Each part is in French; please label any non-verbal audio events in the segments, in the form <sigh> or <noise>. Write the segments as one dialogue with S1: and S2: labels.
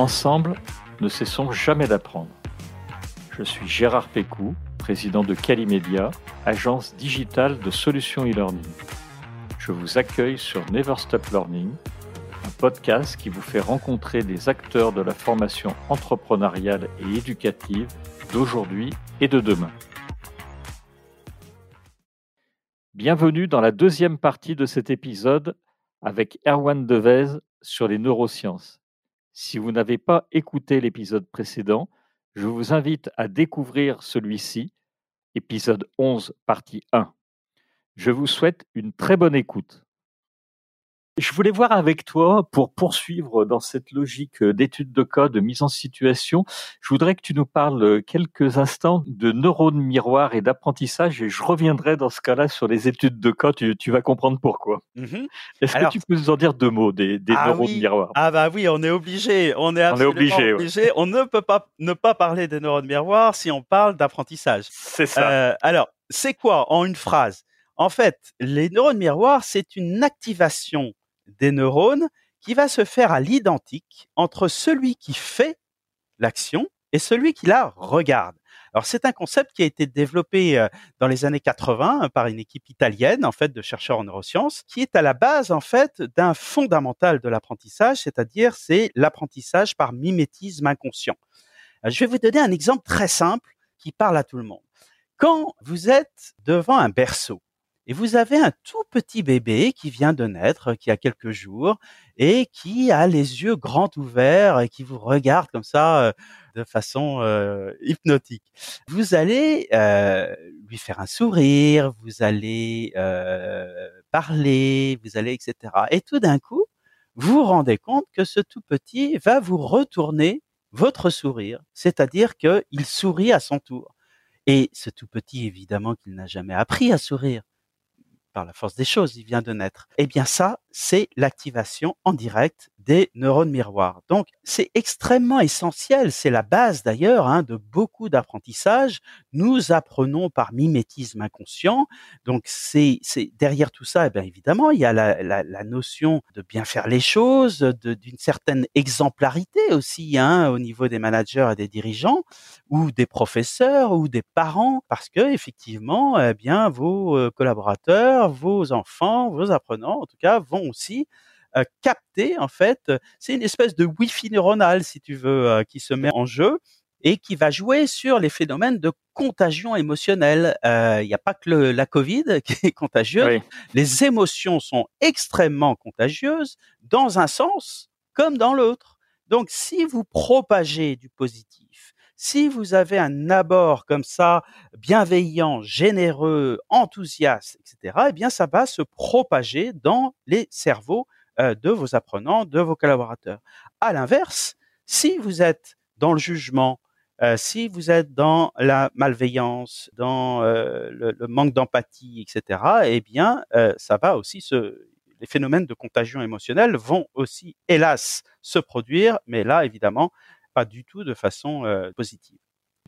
S1: Ensemble, ne cessons jamais d'apprendre. Je suis Gérard Pécou, président de Calimedia, agence digitale de solutions e-learning. Je vous accueille sur Never Stop Learning, un podcast qui vous fait rencontrer des acteurs de la formation entrepreneuriale et éducative d'aujourd'hui et de demain. Bienvenue dans la deuxième partie de cet épisode avec Erwan Devez sur les neurosciences. Si vous n'avez pas écouté l'épisode précédent, je vous invite à découvrir celui-ci, épisode 11, partie 1. Je vous souhaite une très bonne écoute. Je voulais voir avec toi, pour poursuivre dans cette logique d'étude de code, de mise en situation, je voudrais que tu nous parles quelques instants de neurones miroirs et d'apprentissage, et je reviendrai dans ce cas-là sur les études de code, tu, vas comprendre pourquoi. Mmh Est-ce que tu peux nous en dire deux mots des, ah neurones miroirs?
S2: Ah bah oui, on est obligé, on est absolument obligé. On ne peut pas ne pas parler des neurones miroirs si on parle d'apprentissage.
S1: C'est ça. Euh,
S2: alors, c'est quoi en une phrase? En fait, les neurones miroirs, c'est une activation des neurones qui va se faire à l'identique entre celui qui fait l'action et celui qui la regarde. Alors c'est un concept qui a été développé euh, dans les années 80 par une équipe italienne en fait de chercheurs en neurosciences qui est à la base en fait d'un fondamental de l'apprentissage, c'est-à-dire c'est l'apprentissage par mimétisme inconscient. Euh, je vais vous donner un exemple très simple qui parle à tout le monde. Quand vous êtes devant un berceau et vous avez un tout petit bébé qui vient de naître, qui a quelques jours, et qui a les yeux grands ouverts et qui vous regarde comme ça euh, de façon euh, hypnotique. Vous allez euh, lui faire un sourire, vous allez parler, vous allez etc. Et tout d'un coup, vous vous rendez compte que ce tout petit va vous retourner votre sourire, c'est-à-dire qu'il sourit à son tour. Et ce tout petit, évidemment, qu'il n'a jamais appris à sourire par la force des choses, il vient de naître. Eh bien ça, c'est l'activation en direct des neurones miroirs. Donc c'est extrêmement essentiel, c'est la base d'ailleurs hein, de beaucoup d'apprentissage. Nous apprenons par mimétisme inconscient. Donc c'est derrière tout ça, eh bien évidemment, il y a la, la, la notion de bien faire les choses, d'une certaine exemplarité aussi hein, au niveau des managers et des dirigeants, ou des professeurs, ou des parents, parce que effectivement, eh bien vos euh, collaborateurs, vos enfants, vos apprenants, en tout cas, vont aussi capter en fait, c'est une espèce de wifi neuronal si tu veux euh, qui se met en jeu et qui va jouer sur les phénomènes de contagion émotionnelle. Euh, il n'y a pas que la Covid <laughs> qui est contagieuse. Les émotions sont extrêmement contagieuses dans un sens comme dans l'autre. Donc, si vous propagez du positif, si vous avez un abord comme ça, bienveillant, généreux, enthousiaste, etc., eh bien, ça va se propager dans les cerveaux euh, de vos apprenants, de vos collaborateurs. À l'inverse, si vous êtes dans le jugement, euh, si vous êtes dans la malveillance, dans euh, le, manque d'empathie, etc., eh bien, ça va aussi les phénomènes de contagion émotionnelle vont aussi, hélas, se produire, mais là, évidemment, pas du tout de façon positive.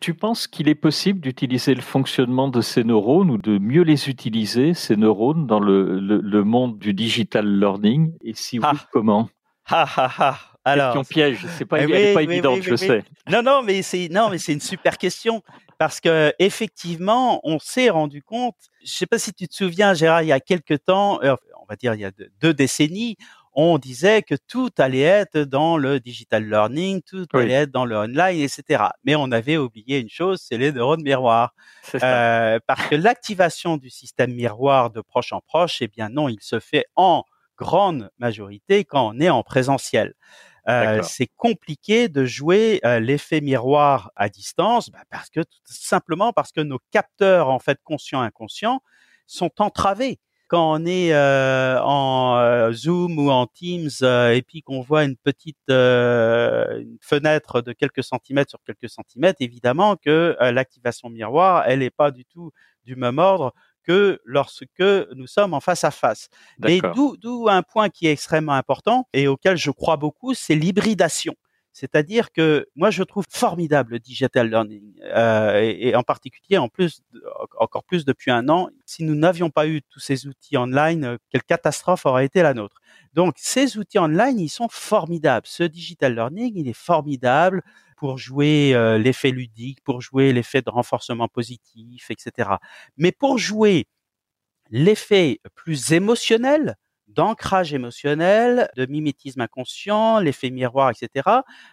S1: Tu penses qu'il est possible d'utiliser le fonctionnement de ces neurones ou de mieux les utiliser, ces neurones, dans le, monde du digital learning? Et si oui, ah. comment?
S2: Ha, ha. Alors,
S1: question piège, c'est pas, eh pas évidente, je sais.
S2: Non, non, mais c'est non, mais c'est une super question parce que effectivement, on s'est rendu compte. Je sais pas si tu te souviens, Gérard, il y a quelques temps, euh, on va dire il y a deux décennies, on disait que tout allait être dans le digital learning, tout allait être dans le online, etc. Mais on avait oublié une chose, c'est les neurones miroirs. Euh, parce que l'activation du système miroir de proche en proche, eh bien non, il se fait en grande majorité quand on est en présentiel. Euh, c'est compliqué de jouer euh, l'effet miroir à distance, bah parce que simplement parce que nos capteurs en fait conscients inconscients sont entravés quand on est euh, en euh, Zoom ou en Teams euh, et puis qu'on voit une petite fenêtre de quelques centimètres sur quelques centimètres, évidemment que l'activation miroir, elle n'est pas du tout du même ordre que lorsque nous sommes en face à face. Mais d'où un point qui est extrêmement important et auquel je crois beaucoup, c'est l'hybridation. C'est-à-dire que moi, je trouve formidable le digital learning, euh, et, en particulier, en plus, encore plus depuis un an. Si nous n'avions pas eu tous ces outils online, euh, quelle catastrophe aurait été la nôtre Donc, ces outils online, ils sont formidables. Ce digital learning, il est formidable pour jouer euh, l'effet ludique, pour jouer l'effet de renforcement positif, etc. Mais pour jouer l'effet plus émotionnel, d'ancrage émotionnel, de mimétisme inconscient, l'effet miroir, etc.,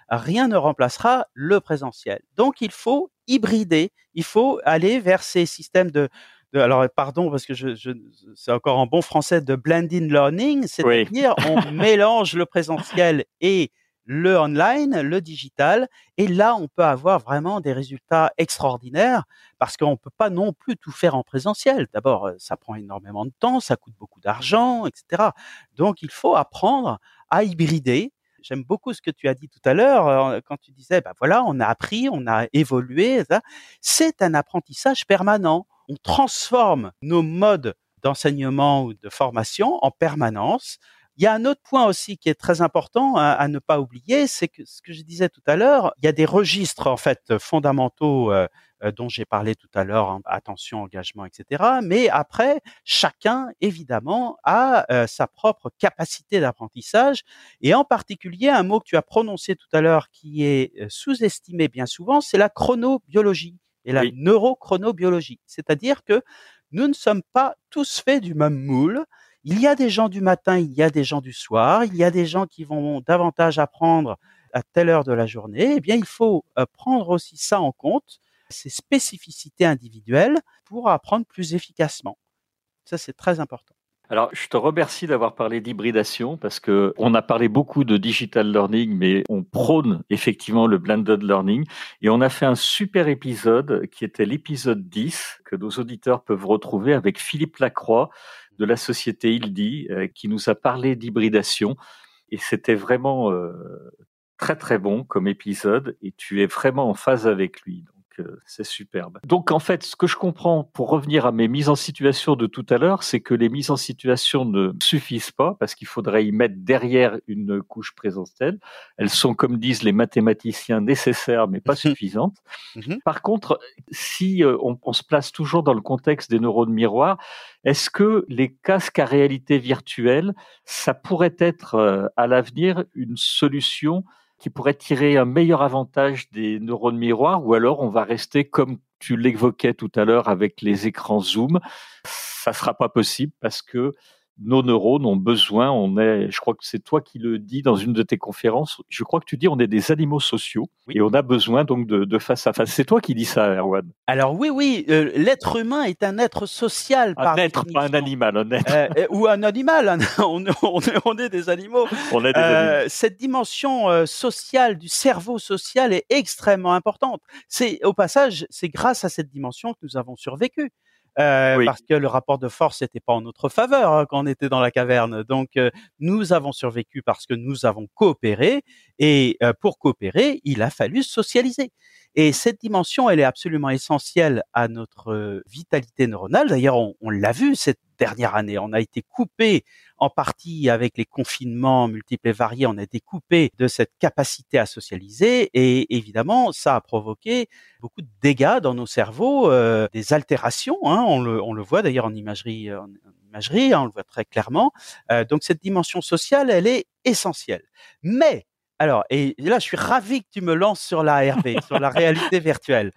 S2: rien ne remplacera le présentiel. Donc, il faut hybrider, il faut aller vers ces systèmes de, alors pardon parce que je, je c'est encore en bon français de blending learning, c'est-à-dire on <laughs> mélange le présentiel et le online, le digital. Et là, on peut avoir vraiment des résultats extraordinaires parce qu'on ne peut pas non plus tout faire en présentiel. D'abord, euh, ça prend énormément de temps, ça coûte beaucoup d'argent, etc. Donc, il faut apprendre à hybrider. J'aime beaucoup ce que tu as dit tout à l'heure euh, quand tu disais, bah voilà, on a appris, on a évolué. C'est un apprentissage permanent. On transforme nos modes d'enseignement ou de formation en permanence il y a un autre point aussi qui est très important à, ne pas oublier, c'est que ce que je disais tout à l'heure, il y a des registres en fait fondamentaux euh, euh, dont j'ai parlé tout à l'heure, hein, attention, engagement, etc. Mais après, chacun évidemment a euh, sa propre capacité d'apprentissage et en particulier un mot que tu as prononcé tout à l'heure qui est sous-estimé bien souvent, c'est la chronobiologie et la neurochronobiologie. C'est-à-dire que nous ne sommes pas tous faits du même moule. Il y a des gens du matin, il y a des gens du soir, il y a des gens qui vont davantage apprendre à telle heure de la journée. Eh bien, il faut euh, prendre aussi ça en compte, ces spécificités individuelles, pour apprendre plus efficacement. Ça, c'est très important.
S1: Alors, je te remercie d'avoir parlé d'hybridation parce que on a parlé beaucoup de digital learning, mais on prône effectivement le blended learning. Et on a fait un super épisode qui était l'épisode 10 que nos auditeurs peuvent retrouver avec Philippe Lacroix de la société Ildi euh, qui nous a parlé d'hybridation. Et c'était vraiment euh, très très bon comme épisode et tu es vraiment en phase avec lui c'est superbe. Donc en fait, ce que je comprends, pour revenir à mes mises en situation de tout à l'heure, c'est que les mises en situation ne suffisent pas parce qu'il faudrait y mettre derrière une couche présentielle. Elles sont, comme disent les mathématiciens, nécessaires mais pas <laughs> suffisantes. Mhm. Par contre, si euh, on, on se place toujours dans le contexte des neurones miroirs, est-ce que les casques à réalité virtuelle, ça pourrait être euh, à l'avenir une solution qui pourrait tirer un meilleur avantage des neurones miroirs ou alors on va rester comme tu l'évoquais tout à l'heure avec les écrans zoom. Ça sera pas possible parce que nos neurones ont besoin, on est, je crois que c'est toi qui le dis dans une de tes conférences, je crois que tu dis on est des animaux sociaux et on a besoin donc de, face à face. C'est toi qui dis ça, Erwan.
S2: Alors oui, oui, euh, l'être humain est un être social.
S1: Un être, pas un animal, un être.
S2: Euh, euh, ou un animal, <laughs> on, est, des animaux. On est des animaux. Cette dimension sociale du cerveau social est extrêmement importante. C'est au passage, c'est grâce à cette dimension que nous avons survécu. Euh, parce que le rapport de force n'était pas en notre faveur hein, quand on était dans la caverne. Donc, euh, nous avons survécu parce que nous avons coopéré, et euh, pour coopérer, il a fallu socialiser. Et cette dimension, elle est absolument essentielle à notre vitalité neuronale. D'ailleurs, on, on l'a vu cette dernière année. On a été coupé en partie avec les confinements multiples et variés, on a été coupé de cette capacité à socialiser et évidemment, ça a provoqué beaucoup de dégâts dans nos cerveaux, euh, des altérations. Hein, on, le, on, le, voit d'ailleurs en imagerie, en imagerie, hein, on le voit très clairement. Euh, donc cette dimension sociale, elle est essentielle. Mais alors, et là, je suis ravi que tu me lances sur la RV, sur la réalité virtuelle.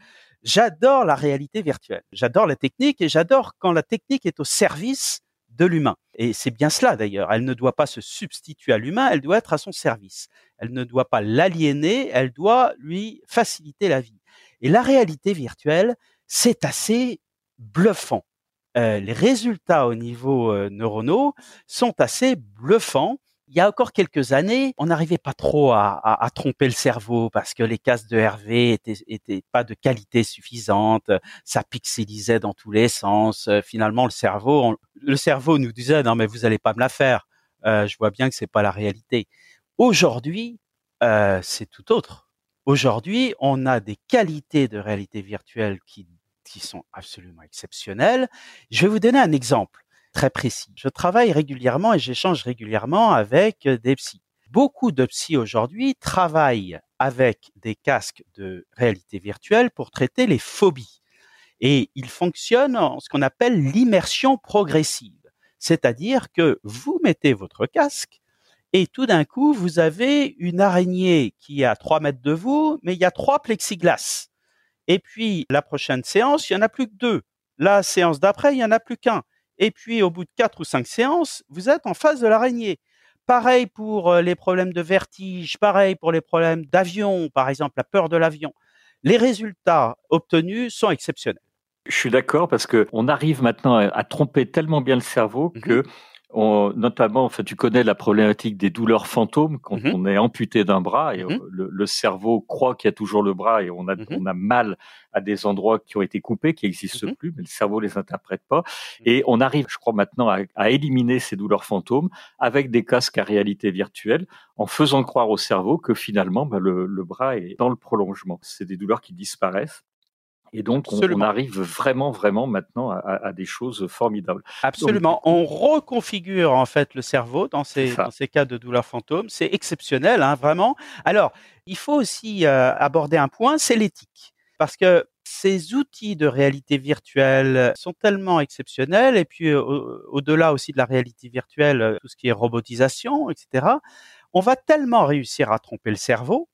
S2: J'adore la réalité virtuelle. J'adore la technique et j'adore quand la technique est au service de l'humain. Et c'est bien cela d'ailleurs. Elle ne doit pas se substituer à l'humain, elle doit être à son service. Elle ne doit pas l'aliéner, elle doit lui faciliter la vie. Et la réalité virtuelle, c'est assez bluffant. Euh, les résultats au niveau euh, neuronaux sont assez bluffants il y a encore quelques années, on n'arrivait pas trop à, tromper le cerveau parce que les cases de Hervé étaient, pas de qualité suffisante, ça pixelisait dans tous les sens. Finalement, le cerveau, le cerveau nous disait non mais vous allez pas me la faire. Euh, je vois bien que c'est pas la réalité. Aujourd'hui, euh, c'est tout autre. Aujourd'hui, on a des qualités de réalité virtuelle qui qui sont absolument exceptionnelles. Je vais vous donner un exemple très précis. Je travaille régulièrement et j'échange régulièrement avec euh, des psys. beaucoup de psy aujourd'hui travaillent avec des casques de réalité virtuelle pour traiter les phobies. Et ils fonctionnent en ce qu'on appelle l'immersion progressive. C'est-à-dire que vous mettez votre casque et tout d'un coup, vous avez une araignée qui est à 3 mètres de vous, mais il y a trois plexiglas. Et puis, la prochaine séance, il y en a plus que deux. La séance d'après, il y en a plus qu'un. Et puis, au bout de quatre ou cinq séances, vous êtes en face de l'araignée. Pareil pour les problèmes de vertige, pareil pour les problèmes d'avion, par exemple, la peur de l'avion. Les résultats obtenus sont exceptionnels.
S1: Je suis d'accord parce que on arrive maintenant à, tromper tellement bien le cerveau mmh que notamment, enfin, tu connais la problématique des douleurs fantômes quand mmh on est amputé d'un bras et mmh le, cerveau croit qu'il y a toujours le bras et on a, on a mal à des endroits qui ont été coupés, qui n'existent plus, mais le cerveau les interprète pas. Et on arrive, je crois maintenant, à, éliminer ces douleurs fantômes avec des casques à réalité virtuelle, en faisant croire au cerveau que finalement, bah, le, le bras est dans le prolongement. C'est des douleurs qui disparaissent. Et donc, on, arrive vraiment, vraiment maintenant à, des choses formidables.
S2: Absolument. on reconfigure en fait le cerveau dans ces, dans ces cas de douleur fantôme. C'est exceptionnel, hein, vraiment. Alors, il faut aussi euh, aborder un point, c'est l'éthique. Parce que ces outils de réalité virtuelle sont tellement exceptionnels, et puis euh, au-delà aussi de la réalité virtuelle, euh, tout ce qui est robotisation, etc., on va tellement réussir à tromper le cerveau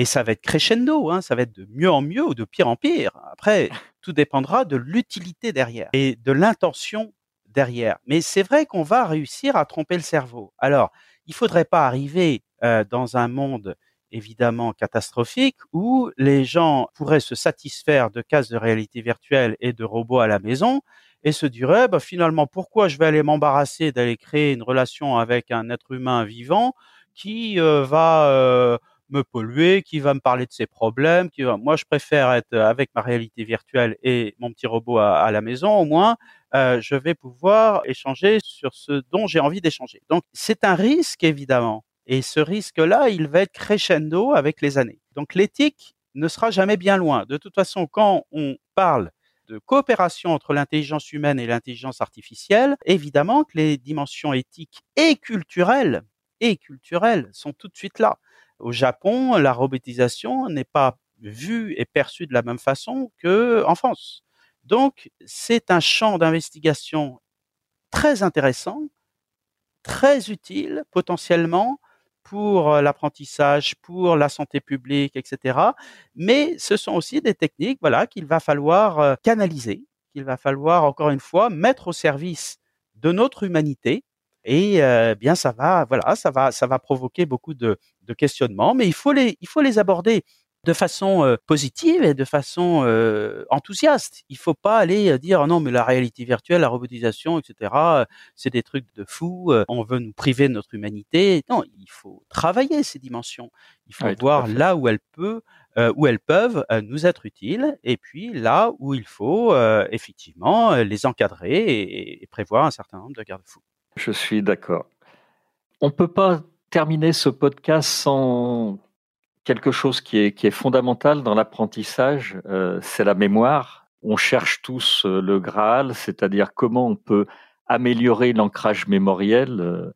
S2: et ça va être crescendo, hein, ça va être de mieux en mieux ou de pire en pire. Après, tout dépendra de l'utilité derrière et de l'intention derrière. Mais c'est vrai qu'on va réussir à tromper le cerveau. Alors, il faudrait pas arriver euh, dans un monde évidemment catastrophique où les gens pourraient se satisfaire de cases de réalité virtuelle et de robots à la maison et se diraient bah, finalement pourquoi je vais aller m'embarrasser d'aller créer une relation avec un être humain vivant qui euh, va euh, me polluer, qui va me parler de ses problèmes, qui va... moi je préfère être avec ma réalité virtuelle et mon petit robot à, la maison, au moins euh, je vais pouvoir échanger sur ce dont j'ai envie d'échanger. Donc c'est un risque évidemment, et ce risque-là, il va être crescendo avec les années. Donc l'éthique ne sera jamais bien loin. De toute façon, quand on parle de coopération entre l'intelligence humaine et l'intelligence artificielle, évidemment que les dimensions éthiques et culturelles et culturelles sont tout de suite là. Au Japon, la robotisation n'est pas vue et perçue de la même façon qu'en France. Donc, c'est un champ d'investigation très intéressant, très utile potentiellement pour euh, l'apprentissage, pour la santé publique, etc. Mais ce sont aussi des techniques, voilà, qu'il va falloir euh, canaliser, qu'il va falloir encore une fois mettre au service de notre humanité et euh, bien ça va, voilà, ça va, ça va provoquer beaucoup de, de questionnements, mais il faut les, il faut les aborder de façon euh, positive et de façon euh, enthousiaste. Il faut pas aller dire non mais la réalité virtuelle, la robotisation, etc. C'est des trucs de fou. on veut nous priver de notre humanité. Non, il faut travailler ces dimensions. Il faut voir là où elles peuvent, où elles peuvent nous être utiles, et puis là où il faut effectivement les encadrer et, et prévoir un certain nombre de garde-fous.
S1: Je suis d'accord. On ne peut pas terminer ce podcast sans quelque chose qui est, qui est fondamental dans l'apprentissage, euh, c'est la mémoire. On cherche tous euh, le Graal, c'est-à-dire comment on peut améliorer l'ancrage mémoriel euh,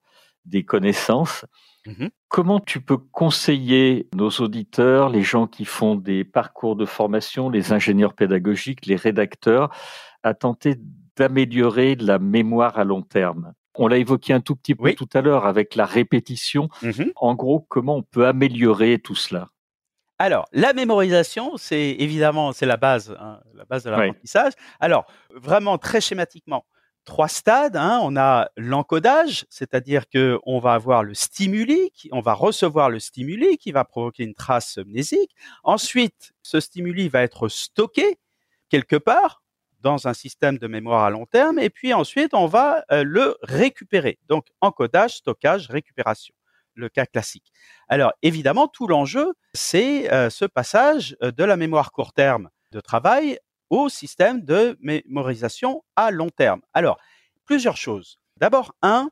S1: des connaissances. Mmh comment tu peux conseiller nos auditeurs, les gens qui font des parcours de formation, les ingénieurs pédagogiques, les rédacteurs, à tenter d'améliorer la mémoire à long terme? On l'a évoqué un tout petit peu tout à l'heure avec la répétition. Mmh en gros, comment on peut améliorer tout cela?
S2: Alors, la mémorisation, c'est évidemment c'est la base, hein, la base de l'apprentissage. Alors, vraiment très schématiquement, trois stades. Hein. on a l'encodage, c'est-à-dire que on va avoir le stimuli, on va recevoir le stimuli qui va provoquer une trace mnésique. Ensuite, ce stimuli va être stocké quelque part dans un système de mémoire à long terme, et puis ensuite on va euh, le récupérer. Donc encodage, stockage, récupération, le cas classique. Alors évidemment, tout l'enjeu, c'est euh, ce passage euh, de la mémoire court terme de travail au système de mémorisation à long terme. Alors, plusieurs choses. D'abord, un,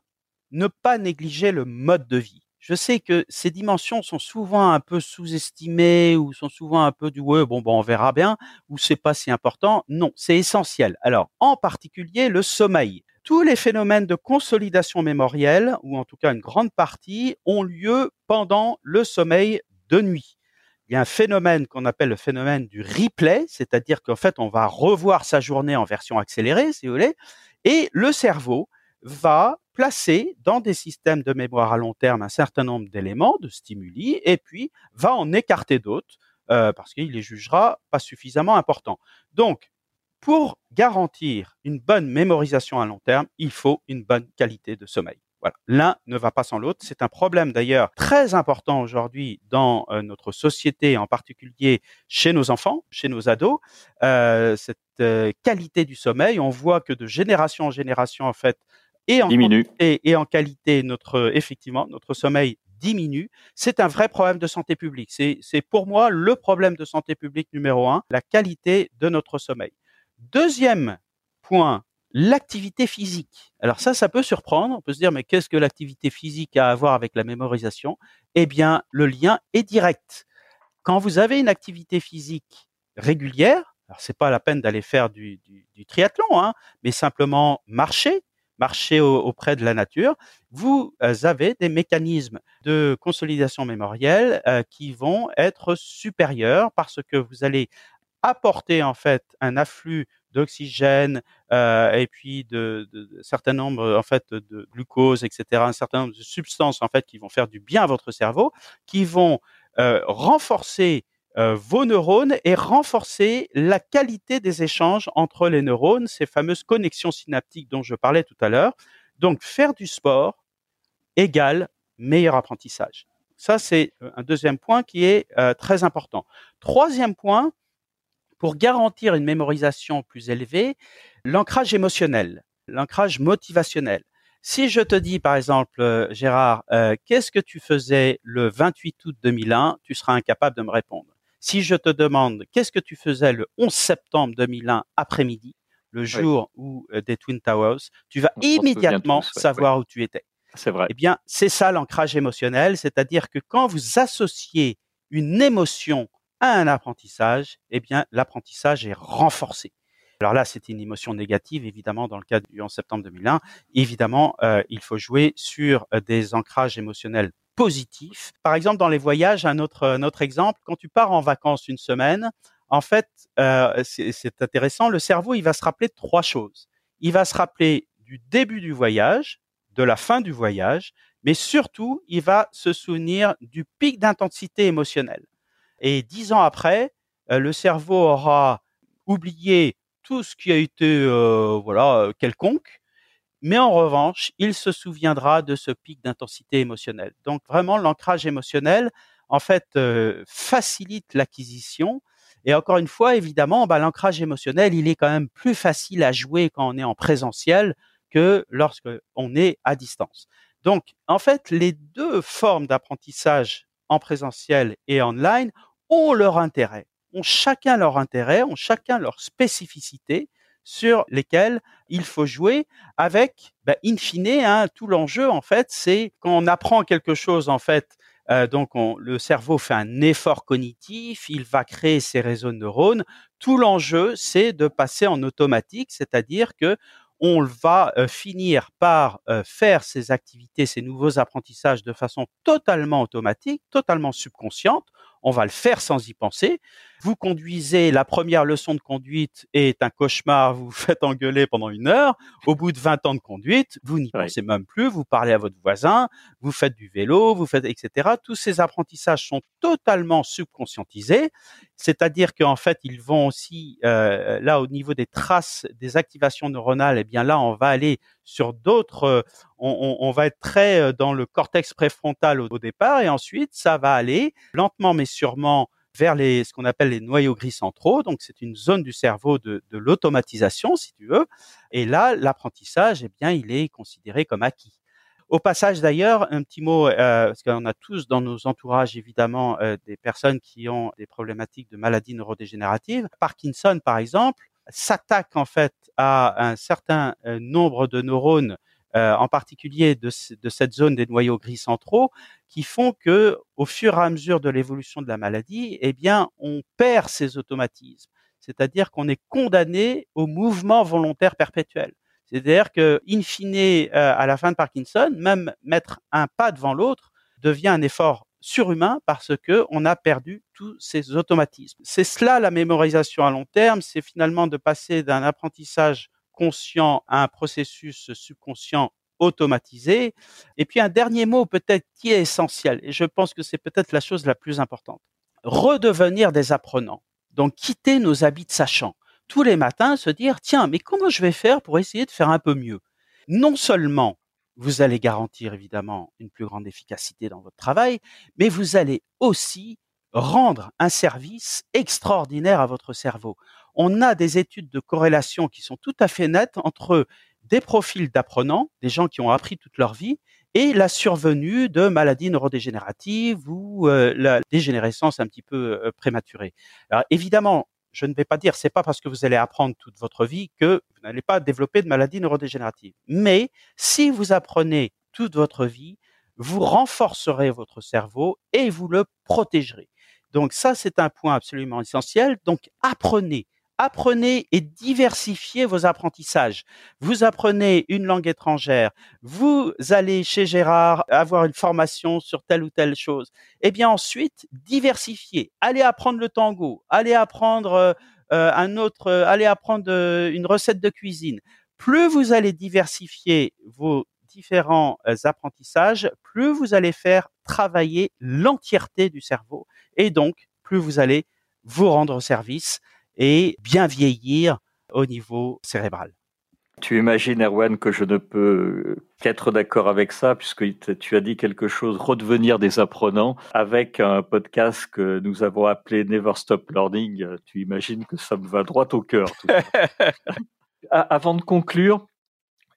S2: ne pas négliger le mode de vie je sais que ces dimensions sont souvent un peu sous-estimées ou sont souvent un peu du bon, bon, on verra bien, ou c'est pas si important. Non, c'est essentiel. Alors, en particulier, le sommeil. Tous les phénomènes de consolidation mémorielle, ou en tout cas une grande partie, ont lieu pendant le sommeil de nuit. Il y a un phénomène qu'on appelle le phénomène du replay, c'est-à-dire qu'en fait, on va revoir sa journée en version accélérée, si vous voulez, et le cerveau va placer dans des systèmes de mémoire à long terme un certain nombre d'éléments, de stimuli, et puis va en écarter d'autres euh, parce qu'il les jugera pas suffisamment importants. Donc, pour garantir une bonne mémorisation à long terme, il faut une bonne qualité de sommeil. L'un ne va pas sans l'autre. C'est un problème d'ailleurs très important aujourd'hui dans euh, notre société, en particulier chez nos enfants, chez nos ados. Euh, cette qualité du sommeil, on voit que de génération en génération, en fait, et en quantité et en qualité, notre effectivement notre sommeil diminue. C'est un vrai problème de santé publique. C'est pour moi le problème de santé publique numéro un, la qualité de notre sommeil. Deuxième point, l'activité physique. Alors ça, ça peut surprendre. On peut se dire, mais qu'est-ce que l'activité physique a à voir avec la mémorisation? Eh bien, le lien est direct. Quand vous avez une activité physique régulière, alors c'est pas la peine d'aller faire du, triathlon, hein, mais simplement marcher, marcher auprès de la nature, vous euh, avez des mécanismes de consolidation mémorielle euh, qui vont être supérieurs parce que vous allez apporter en fait un afflux d'oxygène euh, et puis de, certain nombre en fait de glucose, etc. Un certain nombre de substances en fait qui vont faire du bien à votre cerveau, qui vont renforcer euh, vos neurones et renforcer la qualité des échanges entre les neurones, ces fameuses connexions synaptiques dont je parlais tout à l'heure. Donc faire du sport égale meilleur apprentissage. Ça, c'est un deuxième point qui est euh, très important. Troisième point, pour garantir une mémorisation plus élevée, l'ancrage émotionnel, l'ancrage motivationnel. Si je te dis, par exemple, euh, Gérard, euh, qu'est-ce que tu faisais le 28 août 2001, tu seras incapable de me répondre. Si je te demande, qu'est-ce que tu faisais le 11 septembre 2001 après-midi, le jour où euh, des Twin Towers, tu vas immédiatement savoir où tu étais.
S1: C'est vrai.
S2: Eh bien, c'est ça l'ancrage émotionnel, c'est-à-dire que quand vous associez une émotion un apprentissage, eh bien, l'apprentissage est renforcé. Alors là, c'était une émotion négative, évidemment, dans le cas du 11 septembre 2001. Évidemment, euh, il faut jouer sur euh, des ancrages émotionnels positifs. Par exemple, dans les voyages, un autre, un autre exemple, quand tu pars en vacances une semaine, en fait, euh, c'est intéressant, le cerveau, il va se rappeler de trois choses. Il va se rappeler du début du voyage, de la fin du voyage, mais surtout, il va se souvenir du pic d'intensité émotionnelle. Et dix ans après, euh, le cerveau aura oublié tout ce qui a été euh, voilà euh, quelconque, mais en revanche, il se souviendra de ce pic d'intensité émotionnelle. Donc vraiment, l'ancrage émotionnel, en fait, facilite l'acquisition. Et encore une fois, évidemment, bah, l'ancrage émotionnel, il est quand même plus facile à jouer quand on est en présentiel que lorsque on est à distance. Donc, en fait, les deux formes d'apprentissage en présentiel et online ont leur intérêt, ont chacun leur intérêt, ont chacun leur spécificité sur lesquelles il faut jouer avec, ben, in fine, hein, tout l'enjeu en fait, c'est quand on apprend quelque chose en fait, euh, donc le cerveau fait un effort cognitif, il va créer ses réseaux de neurones. Tout l'enjeu, c'est de passer en automatique, c'est-à-dire que on va euh, finir par euh, faire ces activités, ces nouveaux apprentissages de façon totalement automatique, totalement subconsciente on va le faire sans y penser. Vous conduisez, la première leçon de conduite est un cauchemar, vous vous faites engueuler pendant une heure. Au bout de 20 ans de conduite, vous n'y pensez même plus, vous parlez à votre voisin, vous faites du vélo, vous faites, etc. Tous ces apprentissages sont totalement subconscientisés, c'est-à-dire qu'en fait, ils vont aussi, euh, là, au niveau des traces des activations neuronales, eh bien là, on va aller sur d'autres, euh, on, va être très euh, dans le cortex préfrontal au, départ, et ensuite, ça va aller lentement mais sûrement vers les, ce qu'on appelle les noyaux gris centraux. Donc, c'est une zone du cerveau de, l'automatisation, si tu veux. Et là, l'apprentissage, eh bien, il est considéré comme acquis. Au passage, d'ailleurs, un petit mot, euh, parce qu'on a tous dans nos entourages, évidemment, des personnes qui ont des problématiques de maladies neurodégénératives. Parkinson, par exemple, s'attaque en fait à un certain euh, nombre de neurones, euh, en particulier de, cette zone des noyaux gris centraux, qui font que, au fur et à mesure de l'évolution de la maladie, eh bien, on perd ces automatismes. C'est-à-dire qu'on est condamné au mouvement volontaire perpétuel. C'est-à-dire que, in fine, euh, à la fin de Parkinson, même mettre un pas devant l'autre devient un effort surhumain parce que on a perdu tous ces automatismes. C'est cela la mémorisation à long terme, c'est finalement de passer d'un apprentissage conscient à un processus subconscient automatisé. Et puis un dernier mot peut-être qui est essentiel, et je pense que c'est peut-être la chose la plus importante. Redevenir des apprenants. Donc quitter nos habits de sachant. Tous les matins se dire, tiens, mais comment je vais faire pour essayer de faire un peu mieux? Non seulement vous allez garantir évidemment une plus grande efficacité dans votre travail, mais vous allez aussi rendre un service extraordinaire à votre cerveau. On a des études de corrélation qui sont tout à fait nettes entre des profils d'apprenants, des gens qui ont appris toute leur vie, et la survenue de maladies neurodégénératives ou euh, la dégénérescence un petit peu euh, prématurée. Alors évidemment, je ne vais pas dire c'est pas parce que vous allez apprendre toute votre vie que vous n'allez pas développer de maladies neurodégénératives. Mais si vous apprenez toute votre vie, vous renforcerez votre cerveau et vous le protégerez. Donc ça, c'est un point absolument essentiel. Donc apprenez apprenez et diversifiez vos apprentissages. Vous apprenez une langue étrangère, vous allez chez Gérard avoir une formation sur telle ou telle chose. Eh bien ensuite, diversifiez. Allez apprendre le tango, allez apprendre euh, euh, un autre, euh, allez apprendre une recette de cuisine. Plus vous allez diversifier vos différents apprentissages, plus vous allez faire travailler l'entièreté du cerveau et donc plus vous allez vous rendre service et bien vieillir au niveau cérébral.
S1: Tu imagines, Erwan, que je ne peux qu'être d'accord avec ça, puisque tu as dit quelque chose, redevenir des apprenants, avec un podcast que nous avons appelé Never Stop Learning. Tu imagines que ça me va droit au cœur. <laughs> Avant de conclure,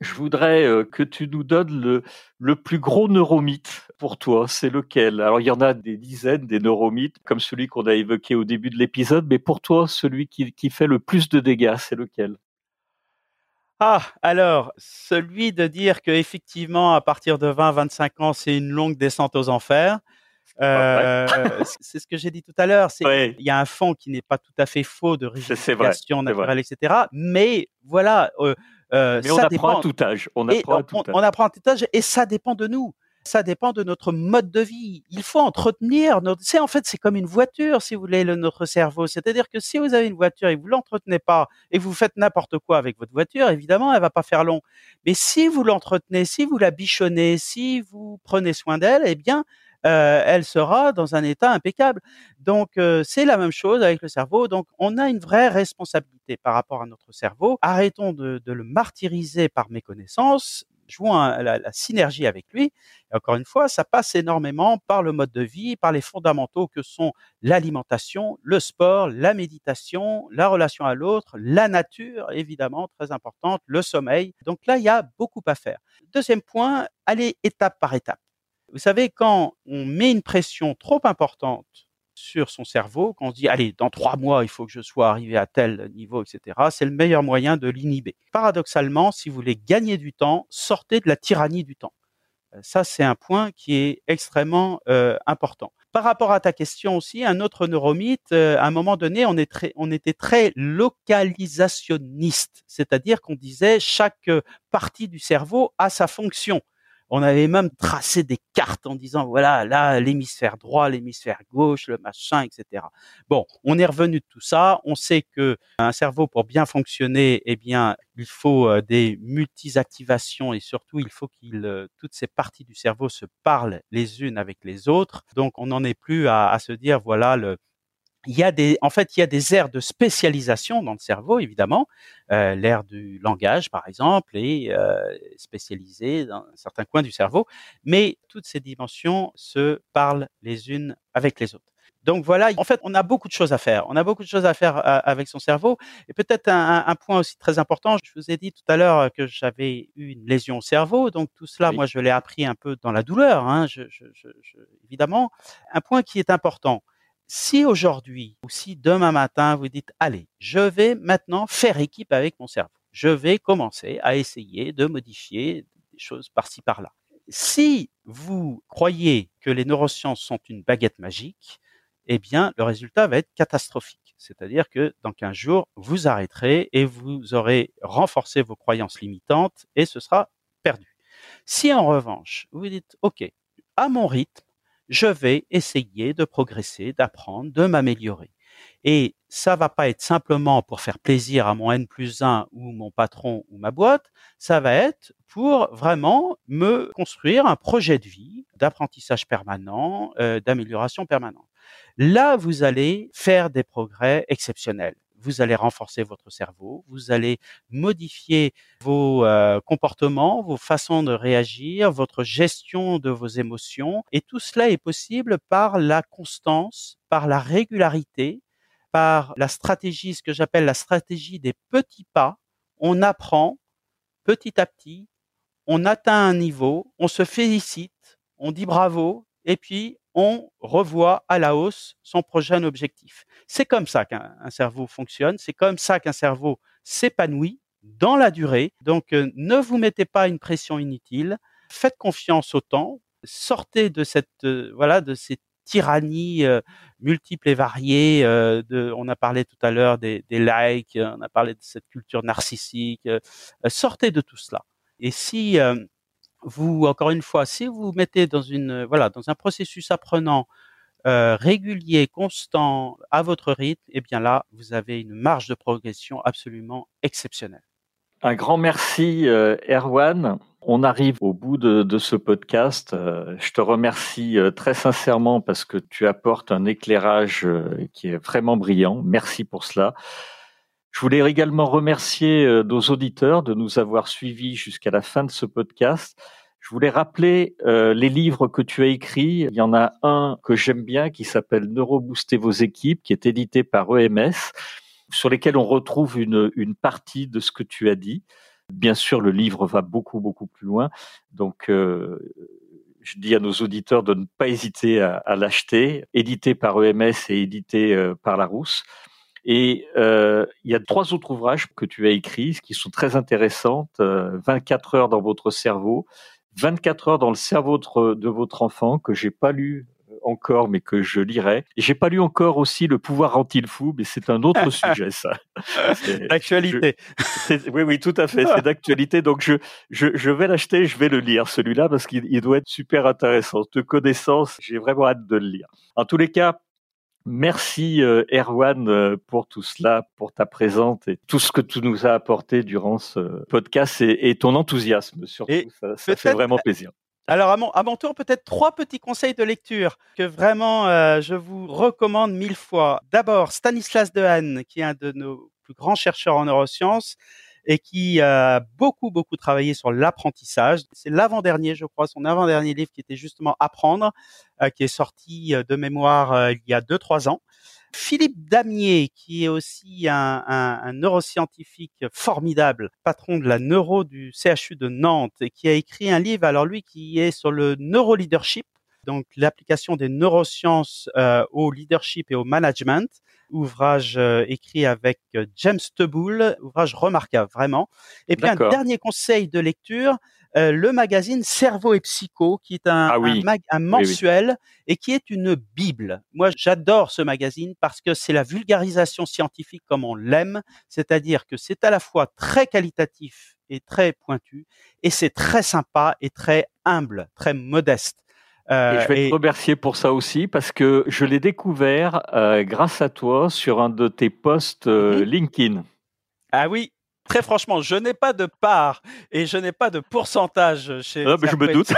S1: je voudrais euh, que tu nous donnes le, le plus gros neuromythe pour toi. C'est lequel? Alors, il y en a des dizaines, des neuromythes, comme celui qu'on a évoqué au début de l'épisode, mais pour toi, celui qui, qui fait le plus de dégâts, c'est lequel?
S2: Ah, alors, celui de dire qu'effectivement, à partir de 20-25 ans, c'est une longue descente aux enfers. Euh, <laughs> c'est ce que j'ai dit tout à l'heure. Il y a un fond qui n'est pas tout à fait faux de rigidification naturelle, etc. Mais voilà, euh,
S1: euh, Mais on apprend à tout âge. On apprend, à tout âge.
S2: on apprend à tout âge et ça dépend de nous. Ça dépend de notre mode de vie. Il faut entretenir notre. C'est en fait c'est comme une voiture si vous voulez le, notre cerveau. C'est-à-dire que si vous avez une voiture et vous l'entretenez pas et vous faites n'importe quoi avec votre voiture, évidemment elle va pas faire long. Mais si vous l'entretenez, si vous la bichonnez, si vous prenez soin d'elle, eh bien euh, elle sera dans un état impeccable. Donc euh, c'est la même chose avec le cerveau. Donc on a une vraie responsabilité par rapport à notre cerveau. Arrêtons de, le martyriser par méconnaissance. Jouons la, la, synergie avec lui. Et encore une fois, ça passe énormément par le mode de vie, par les fondamentaux que sont l'alimentation, le sport, la méditation, la relation à l'autre, la nature, évidemment, très importante, le sommeil. Donc là, il y a beaucoup à faire. Deuxième point, aller étape par étape. Vous savez, quand on met une pression trop importante sur son cerveau, quand on se dit, allez, dans trois mois, il faut que je sois arrivé à tel niveau, etc., c'est le meilleur moyen de l'inhiber. Paradoxalement, si vous voulez gagner du temps, sortez de la tyrannie du temps. Euh, ça, c'est un point qui est extrêmement euh, important. Par rapport à ta question aussi, un autre neuromythe, euh, à un moment donné, on, était très localisationniste, c'est-à-dire qu'on disait chaque partie du cerveau a sa fonction. On avait même tracé des cartes en disant voilà là l'hémisphère droit, l'hémisphère gauche, le machin, etc. Bon, on est revenu de tout ça. On sait que un cerveau pour bien fonctionner, eh bien il faut euh, des multisactivations et surtout il faut qu'il euh, toutes ces parties du cerveau se parlent les unes avec les autres. Donc on n'en est plus à, à se dire voilà le il y a des, en fait, il y a des aires de spécialisation dans le cerveau, évidemment. Euh, L'aire du langage, par exemple, est euh, spécialisée dans certains coins du cerveau, mais toutes ces dimensions se parlent les unes avec les autres. Donc voilà, en fait, on a beaucoup de choses à faire. On a beaucoup de choses à faire euh, avec son cerveau. Et peut-être un, un, point aussi très important, je vous ai dit tout à l'heure que j'avais eu une lésion au cerveau. Donc tout cela, moi, je l'ai appris un peu dans la douleur, hein, je, je, je, évidemment. Un point qui est important, si aujourd'hui ou si demain matin vous dites allez, je vais maintenant faire équipe avec mon cerveau, je vais commencer à essayer de modifier des choses par-ci par-là. Si vous croyez que les neurosciences sont une baguette magique, eh bien le résultat va être catastrophique. C'est-à-dire que dans 15 jours, vous arrêterez et vous aurez renforcé vos croyances limitantes et ce sera perdu. Si en revanche, vous dites OK, à mon rythme, je vais essayer de progresser, d'apprendre, de m'améliorer. Et ça va pas être simplement pour faire plaisir à mon N plus 1 ou mon patron ou ma boîte, ça va être pour vraiment me construire un projet de vie d'apprentissage permanent, euh, d'amélioration permanente. Là, vous allez faire des progrès exceptionnels vous allez renforcer votre cerveau, vous allez modifier vos euh, comportements, vos façons de réagir, votre gestion de vos émotions. Et tout cela est possible par la constance, par la régularité, par la stratégie, ce que j'appelle la stratégie des petits pas. On apprend petit à petit, on atteint un niveau, on se félicite, on dit bravo, et puis on revoit à la hausse son prochain objectif. C'est comme ça qu'un cerveau fonctionne, c'est comme ça qu'un cerveau s'épanouit dans la durée. Donc euh, ne vous mettez pas une pression inutile, faites confiance au temps, sortez de cette euh, voilà de ces tyrannies euh, multiples et variées. de, on a parlé tout à l'heure des, des, likes, on a parlé de cette culture narcissique. sortez de tout cela. Et si vous, encore une fois, si vous vous mettez dans une, voilà, dans un processus apprenant euh, régulier, constant, à votre rythme, eh bien là, vous avez une marge de progression absolument exceptionnelle.
S1: Un grand merci, euh, Erwan. On arrive au bout de, ce podcast. Euh, je te remercie très sincèrement parce que tu apportes un éclairage qui est vraiment brillant. Merci pour cela. Je voulais également remercier euh, nos auditeurs de nous avoir suivis jusqu'à la fin de ce podcast. Je voulais rappeler euh, les livres que tu as écrits. Il y en a un que j'aime bien qui s'appelle Neurobooster vos équipes, qui est édité par EMS, sur lesquels on retrouve une, une partie de ce que tu as dit. Bien sûr, le livre va beaucoup, beaucoup plus loin. Donc, euh, je dis à nos auditeurs de ne pas hésiter à, l'acheter, édité par EMS et édité par Larousse. Et euh, il y a trois autres ouvrages que tu as écrits qui sont très intéressantes. 24 euh, heures dans votre cerveau, 24 heures dans le cerveau de, votre enfant que j'ai pas lu encore, mais que je lirai. J'ai pas lu encore aussi Le pouvoir rend-il fou, mais c'est un autre <laughs> sujet, ça.
S2: D'actualité.
S1: Oui, oui, tout à fait. C'est <laughs> d'actualité. Donc, je, je, je vais l'acheter, je vais le lire, celui-là, parce qu'il doit être super intéressant. De connaissance, j'ai vraiment hâte de le lire. En tous les cas, Merci euh, Erwan euh, pour tout cela, pour ta présence et tout ce que tu nous as apporté durant ce podcast et, ton enthousiasme surtout. ça, fait vraiment plaisir.
S2: Alors à mon, à mon tour, peut-être trois petits conseils de lecture que vraiment euh, je vous recommande mille fois. D'abord, Stanislas Dehaene, qui est un de nos plus grands chercheurs en neurosciences, et qui a beaucoup, beaucoup travaillé sur l'apprentissage. C'est l'avant-dernier, je crois, son avant-dernier livre qui était justement Apprendre, euh, qui est sorti euh, de mémoire euh, il y a deux, trois ans. Philippe Damier, qui est aussi un, un, un, neuroscientifique formidable, patron de la neuro du CHU de Nantes, et qui a écrit un livre, alors lui, qui est sur le neuroleadership, donc l'application des neurosciences au leadership et au management ouvrage euh, écrit avec euh, James Teboul, ouvrage remarquable vraiment. Et puis un dernier conseil de lecture, euh, le magazine Cerveau et Psycho, qui est un, ah un, mensuel et qui est une bible. Moi, j'adore ce magazine parce que c'est la vulgarisation scientifique comme on l'aime, c'est-à-dire que c'est à la fois très qualitatif et très pointu, et c'est très sympa et très humble, très modeste.
S1: Euh, et je vais te remercier pour ça aussi parce que je l'ai découvert euh, grâce à toi sur un de tes posts euh, mhm. LinkedIn.
S2: Ah oui, très franchement, je n'ai pas de part et je n'ai pas de pourcentage chez
S1: ah, mais je me doute.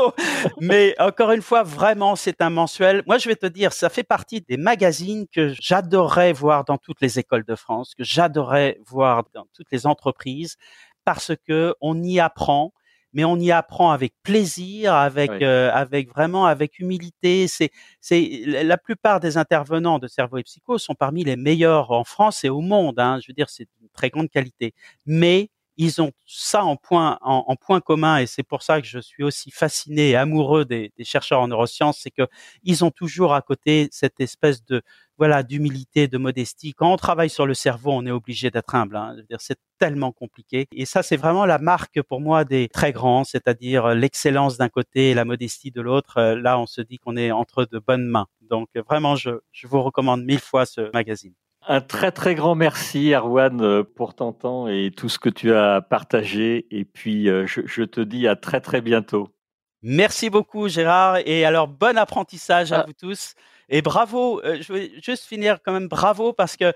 S1: <laughs>
S2: mais encore une fois, vraiment, c'est un mensuel. Moi, je vais te dire, ça fait partie des magazines que j'adorais voir dans toutes les écoles de France, que j'adorais voir dans toutes les entreprises parce que on y apprend mais on y apprend avec plaisir, avec euh, avec vraiment avec humilité. C'est c'est la plupart des intervenants de Cerveau et Psycho sont parmi les meilleurs en France et au monde. Hein. Je veux dire, c'est une très grande qualité. Mais ils ont ça en point en, point commun et c'est pour ça que je suis aussi fasciné et amoureux des, des chercheurs en neurosciences, c'est que ils ont toujours à côté cette espèce de voilà, d'humilité, de modestie. Quand on travaille sur le cerveau, on est obligé d'être humble. Hein. C'est tellement compliqué. Et ça, c'est vraiment la marque pour moi des très grands, c'est-à-dire l'excellence d'un côté et la modestie de l'autre. Euh, là, on se dit qu'on est entre de bonnes mains. Donc vraiment, je, je vous recommande mille fois ce magazine.
S1: Un très très grand merci Arwan pour ton temps et tout ce que tu as partagé. Et puis je, je te dis à très très bientôt.
S2: Merci beaucoup Gérard et alors bon apprentissage à
S1: Ah.
S2: vous tous et bravo. euh, je vais juste finir quand même bravo parce que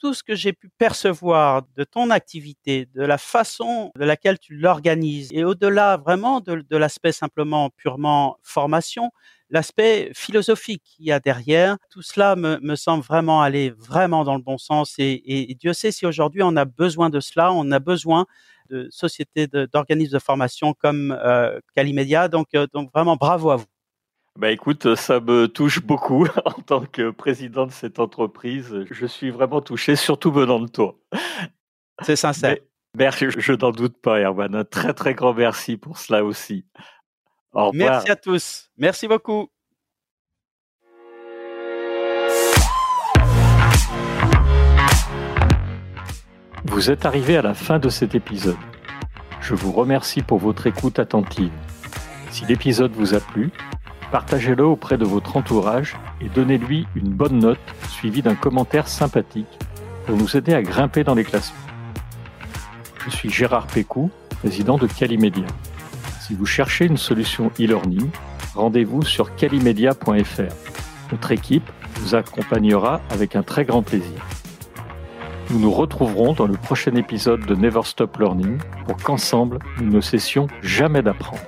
S2: tout ce que j'ai pu percevoir de ton activité, de la façon de laquelle tu l'organises et au-delà vraiment de, de l'aspect simplement purement formation, l'aspect philosophique qu'il y a derrière, tout cela me, me semble vraiment aller vraiment dans le bon sens et, et- et Dieu sait si aujourd'hui on a besoin de cela, on a besoin de sociétés d'organismes de, formation comme euh, Calimedia. Donc, euh, donc vraiment bravo à vous.
S1: Bah écoute, ça me touche beaucoup <laughs> en tant que président de cette entreprise. Je suis vraiment touché, surtout venant de toi.
S2: C'est sincère.
S1: Mais- merci, je, je n'en doute pas, Erwan. Un très très grand merci pour cela aussi. Au revoir.
S2: Merci à tous. Merci beaucoup.
S1: Vous êtes arrivé à la fin de cet épisode. Je vous remercie pour votre écoute attentive. Si l'épisode vous a plu, partagez-le auprès de votre entourage et donnez-lui une bonne note suivie d'un commentaire sympathique pour nous aider à grimper dans les classements. Je suis Gérard Pécou, président de Calimedia. Si vous cherchez une solution e-learning, rendez-vous sur calimedia.fr. Notre équipe vous accompagnera avec un très grand plaisir. Nous nous retrouverons dans le prochain épisode de Never Stop Learning pour qu'ensemble, nous ne cessions jamais d'apprendre.